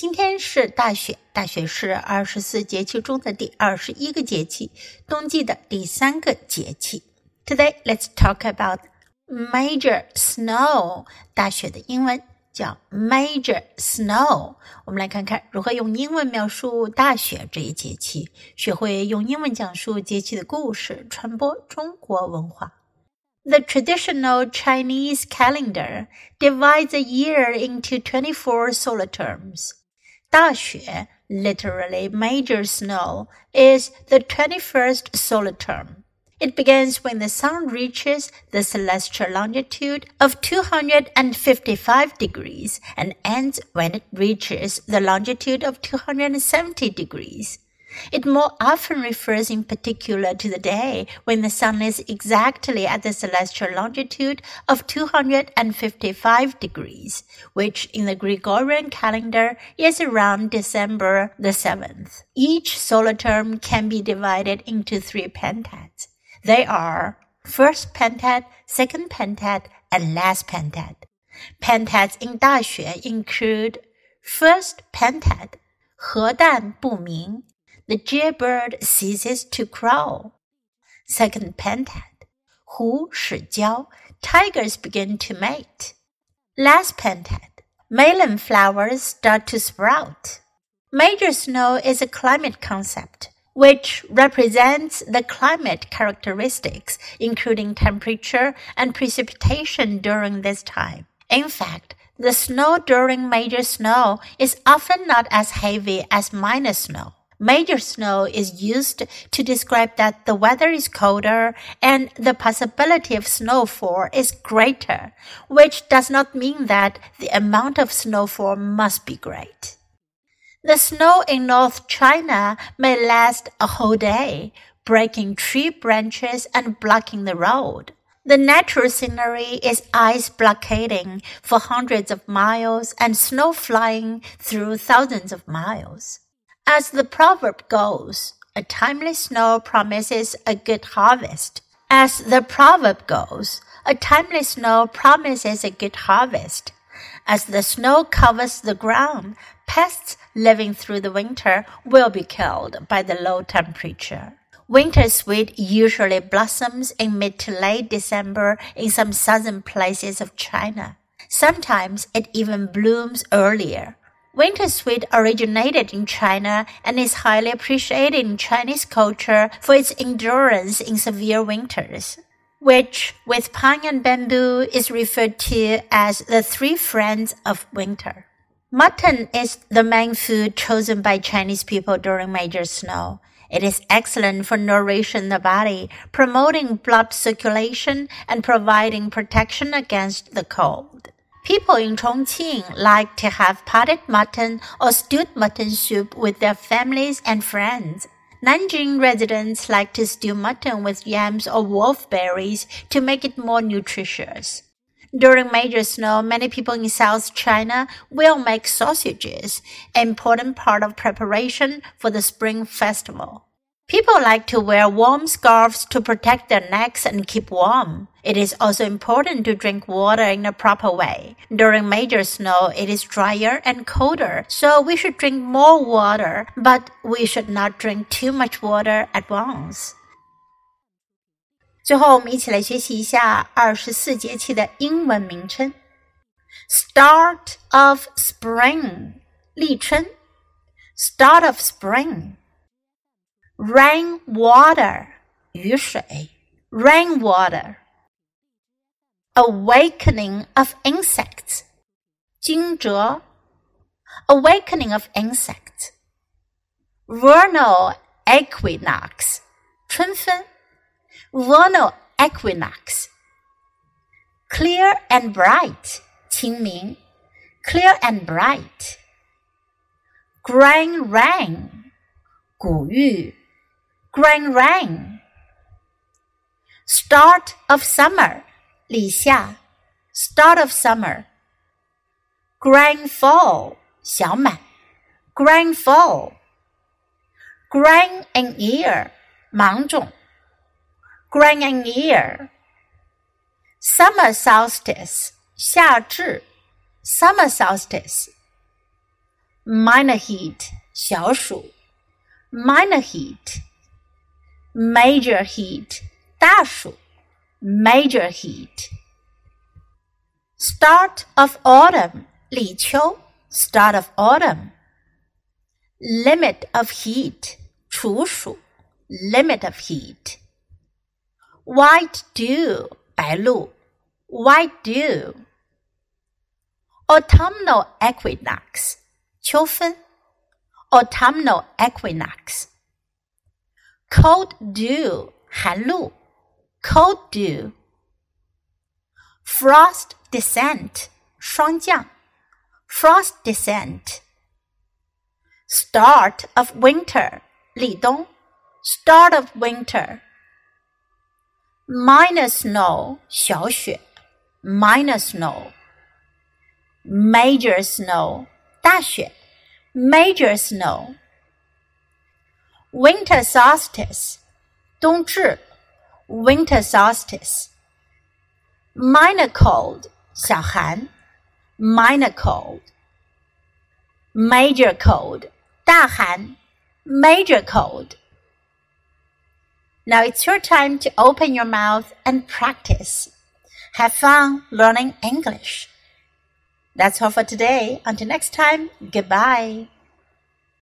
今天是大雪，大雪是二十四节气中的第二十一个节气，冬季的第三个节气。Today, let's talk about major snow。大雪的英文叫 major snow。我们来看看如何用英文描述大雪这一节气，学会用英文讲述节气的故事，传播中国文化。The traditional Chinese calendar divides a year into 24 solar terms. 大雪 literally major snow, is the 21st solar term. It begins when the sun reaches the celestial longitude of 255 degrees and ends when it reaches the longitude of 270 degrees. It more often refers in particular to the day when the sun is exactly at the celestial longitude of 255 degrees, which in the Gregorian calendar is around December the 7th. Each solar term can be divided into three pentads. They are first pentad, second pentad, and last pentad. Pentads in 大雪 include first pentad, 鹖鴠不鸣 the jaybird ceases to crow. Second pentad, Hu Shi Jiao, tigers begin to mate. Last pentad, melon flowers start to sprout. Major snow is a climate concept which represents the climate characteristics, including temperature and precipitation during this time. In fact, the snow during major snow is often not as heavy as minor snow. Major snow is used to describe that the weather is colder and the possibility of snowfall is greater, which does not mean that the amount of snowfall must be great. The snow in North China may last a whole day, breaking tree branches and blocking the road. The natural scenery is ice blockading for hundreds of miles and snow flying through thousands of miles. As the proverb goes, a timely snow promises a good harvest. As the proverb goes, a timely snow promises a good harvest. As the snow covers the ground, pests living through the winter will be killed by the low temperature. Winter sweet usually blossoms in mid to late December in some southern places of China. Sometimes it even blooms earlier. Winter sweet originated in China and is highly appreciated in Chinese culture for its endurance in severe winters, which, with pine and bamboo, is referred to as the three friends of winter. Mutton is the main food chosen by Chinese people during major snow. It is excellent for nourishing the body, promoting blood circulation, and providing protection against the cold. People in Chongqing like to have potted mutton or stewed mutton soup with their families and friends. Nanjing residents like to stew mutton with yams or wolfberries to make it more nutritious. During major snow, many people in South China will make sausages, an important part of preparation for the Spring Festival. People like to wear warm scarves to protect their necks and keep warm. It is also important to drink water in a proper way. During major snow, it is drier and colder, so we should drink more water, but we should not drink too much water at once. 最后，我们一起来学习一下二十四节气的英文名称：Start of Spring，立春；Start of Spring。 Rain water 雨水，rain water。Awakening of insects 惊蛰，awakening of insects。Vernal equinox 春分，vernal equinox。Clear and bright 清明，clear and bright。Grain rain 谷雨。grain rain. Start of summer, start of summer. Grain full, 小满，grain full. Grain in ear, 芒种，grain in ear. Summer solstice, summer solstice. Minor heat, minor heat major heat 大暑，major heat。Start of autumn 立秋，start of autumn。Limit of heat 处暑，limit of heat。White dew 白露，white dew。Autumnal equinox 秋分，autumnal equinox。 Cold dew 寒露，cold dew。Frost descent 霜降，frost descent。Start of winter 立冬，start of winter。Minor snow 小雪，minor snow。Major snow 大雪，major snow。 Winter solstice 冬至，winter solstice。Minor cold 小寒，minor cold。Major cold 大寒，major cold。Now it's your time to open your mouth and practice. Have fun learning English. That's all for today. Until next time, goodbye.